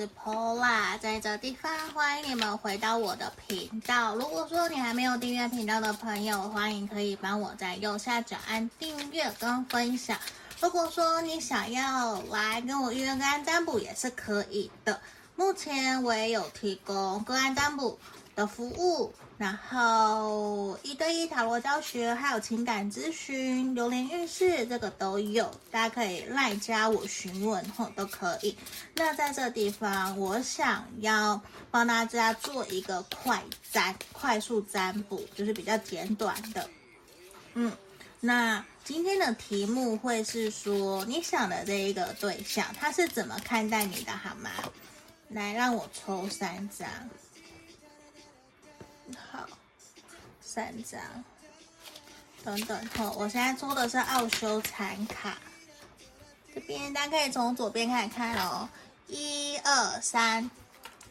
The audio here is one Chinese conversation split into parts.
是 Pola，在这地方欢迎你们回到我的频道。如果说你还没有订阅频道的朋友，欢迎可以帮我在右下角按订阅跟分享。如果说你想要来跟我预约个案占卜，也是可以的。目前我也有提供个案占卜的服务。然后一对一塔罗教学，还有情感咨询、流年运势，这个都有，大家可以赖加我询问，吼都可以。那在这地方，我想要帮大家做一个快占、快速占卜，就是比较简短的。嗯，那今天的题目会是说，你想的这一个对象，他是怎么看待你的，好吗？来，让我抽三张。好，三张，等等，哈，我现在抽的是奥修禅卡，这边大家可以从左边开始看哦，一二三，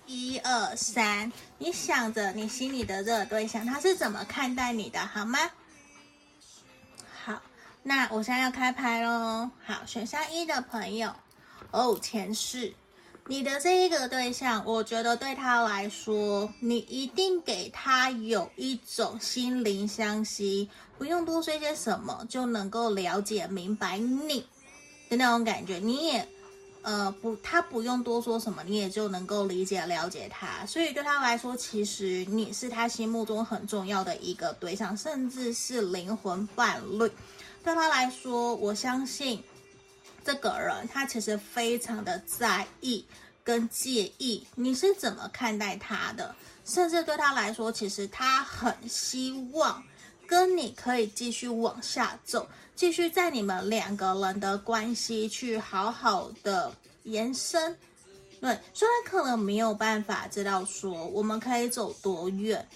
一二三，你想着你心里的这个对象，他是怎么看待你的，好吗？好，那我现在要开牌喽，好，选项一的朋友，哦，前世。你的这一个对象，我觉得对他来说，你一定给他有一种心灵相惜，不用多说些什么就能够了解明白你的那种感觉。你也，呃，不，他不用多说什么，你也就能够理解了解他。所以对他来说，其实你是他心目中很重要的一个对象，甚至是灵魂伴侣。对他来说，我相信。这个人他其实非常的在意跟介意你是怎么看待他的，甚至对他来说，其实他很希望跟你可以继续往下走，继续在你们两个人的关系去好好的延伸。对，虽然可能没有办法知道说我们可以走多远，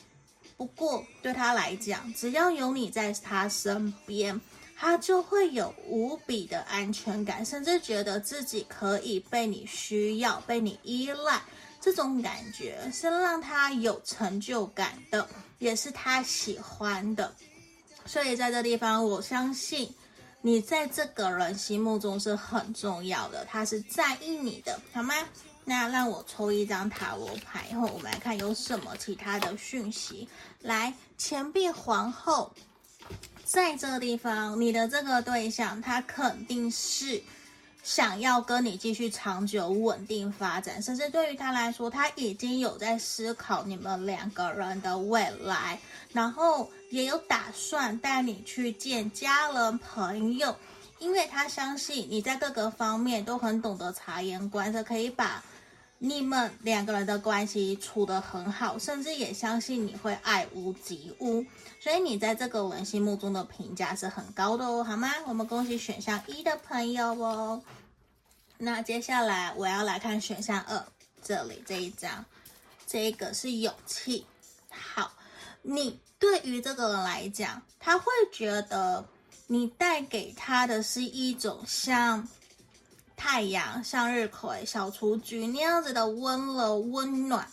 不过对他来讲，只要有你在他身边。他就会有无比的安全感，甚至觉得自己可以被你需要、被你依赖，这种感觉是让他有成就感的，也是他喜欢的。所以在这地方，我相信你在这个人心目中是很重要的，他是在意你的，好吗？那让我抽一张塔罗牌，然后我们来看有什么其他的讯息。来，钱币皇后。在这个地方，你的这个对象他肯定是想要跟你继续长久稳定发展，甚至对于他来说，他已经有在思考你们两个人的未来，然后也有打算带你去见家人朋友，因为他相信你在各个方面都很懂得察言观色，可以把你们两个人的关系处得很好，甚至也相信你会爱屋及乌。所以你在这个人心目中的评价是很高的哦，好吗？我们恭喜选项一的朋友哦。那接下来我要来看选项二，这里这一张，这个是勇气。好，你对于这个人来讲，他会觉得你带给他的是一种像太阳、向日葵、小雏菊那样子的温柔、温暖，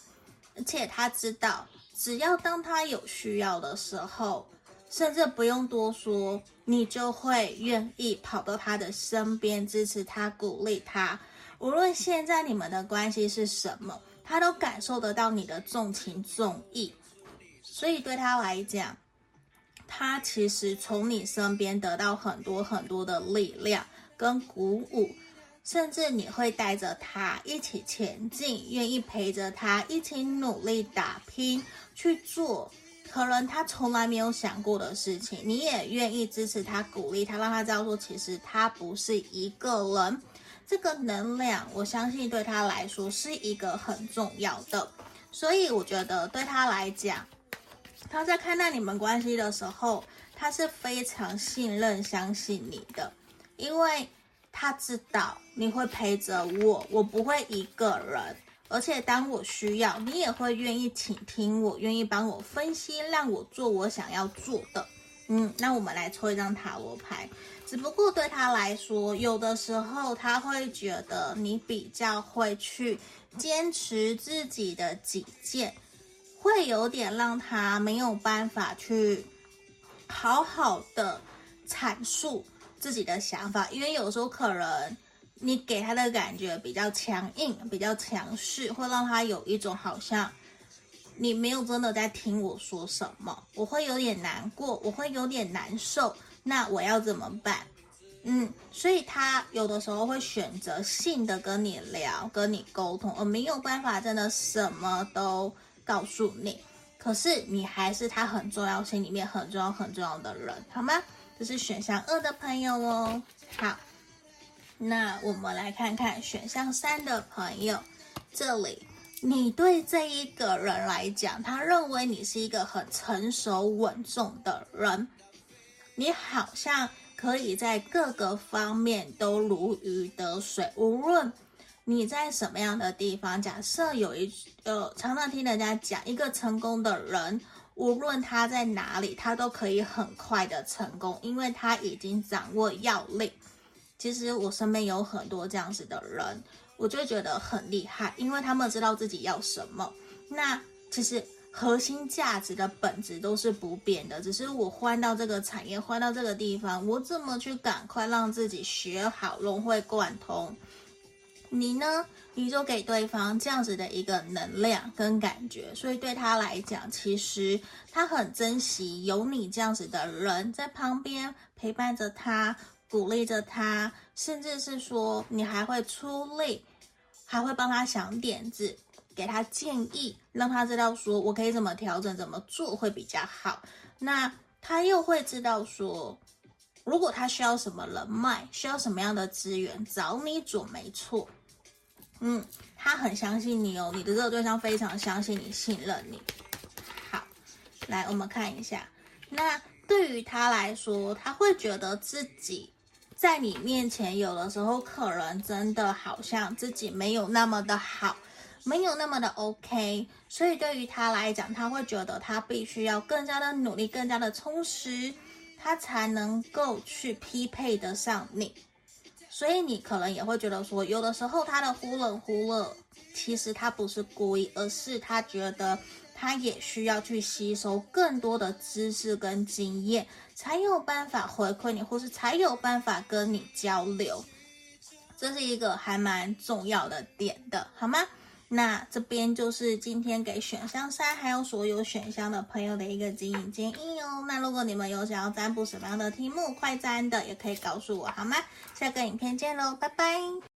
而且他知道。只要当他有需要的时候，甚至不用多说，你就会愿意跑到他的身边支持他、鼓励他。无论现在你们的关系是什么，他都感受得到你的重情重义。所以对他来讲，他其实从你身边得到很多很多的力量跟鼓舞。甚至你会带着他一起前进，愿意陪着他一起努力打拼去做，可能他从来没有想过的事情，你也愿意支持他、鼓励他，让他知道说，其实他不是一个人。这个能量，我相信对他来说是一个很重要的。所以我觉得对他来讲，他在看待你们关系的时候，他是非常信任、相信你的，因为。他知道你会陪着我，我不会一个人，而且当我需要，你也会愿意倾听我，愿意帮我分析，让我做我想要做的。嗯，那我们来抽一张塔罗牌。只不过对他来说，有的时候他会觉得你比较会去坚持自己的己见，会有点让他没有办法去好好的阐述。自己的想法，因为有时候可能你给他的感觉比较强硬，比较强势，会让他有一种好像你没有真的在听我说什么，我会有点难过，我会有点难受。那我要怎么办？嗯，所以他有的时候会选择性的跟你聊，跟你沟通，而没有办法真的什么都告诉你。可是你还是他很重要心里面很重要很重要的人，好吗？这是选项二的朋友哦。好。那我们来看看选项三的朋友，这里你对这一个人来讲，他认为你是一个很成熟稳重的人，你好像可以在各个方面都如鱼得水。无论你在什么样的地方，假设有一呃，常常听人家讲，一个成功的人，无论他在哪里，他都可以很快的成功，因为他已经掌握要领。其实我身边有很多这样子的人，我就觉得很厉害，因为他们知道自己要什么。那其实核心价值的本质都是不变的，只是我换到这个产业，换到这个地方，我怎么去赶快让自己学好，融会贯通。你呢？你就给对方这样子的一个能量跟感觉，所以对他来讲，其实他很珍惜有你这样子的人在旁边陪伴着他。鼓励着他，甚至是说你还会出力，还会帮他想点子，给他建议，让他知道说我可以怎么调整，怎么做会比较好。那他又会知道说，如果他需要什么人脉，需要什么样的资源，找你准没错。嗯，他很相信你哦，你的这个对象非常相信你，信任你。好，来我们看一下，那对于他来说，他会觉得自己。在你面前，有的时候可能真的好像自己没有那么的好，没有那么的 OK，所以对于他来讲，他会觉得他必须要更加的努力，更加的充实，他才能够去匹配得上你。所以你可能也会觉得说，有的时候他的忽冷忽热，其实他不是故意，而是他觉得。他也需要去吸收更多的知识跟经验，才有办法回馈你，或是才有办法跟你交流。这是一个还蛮重要的点的，好吗？那这边就是今天给选项三还有所有选项的朋友的一个指引建议哦。那如果你们有想要占卜什么样的题目，快占的也可以告诉我，好吗？下个影片见喽，拜拜。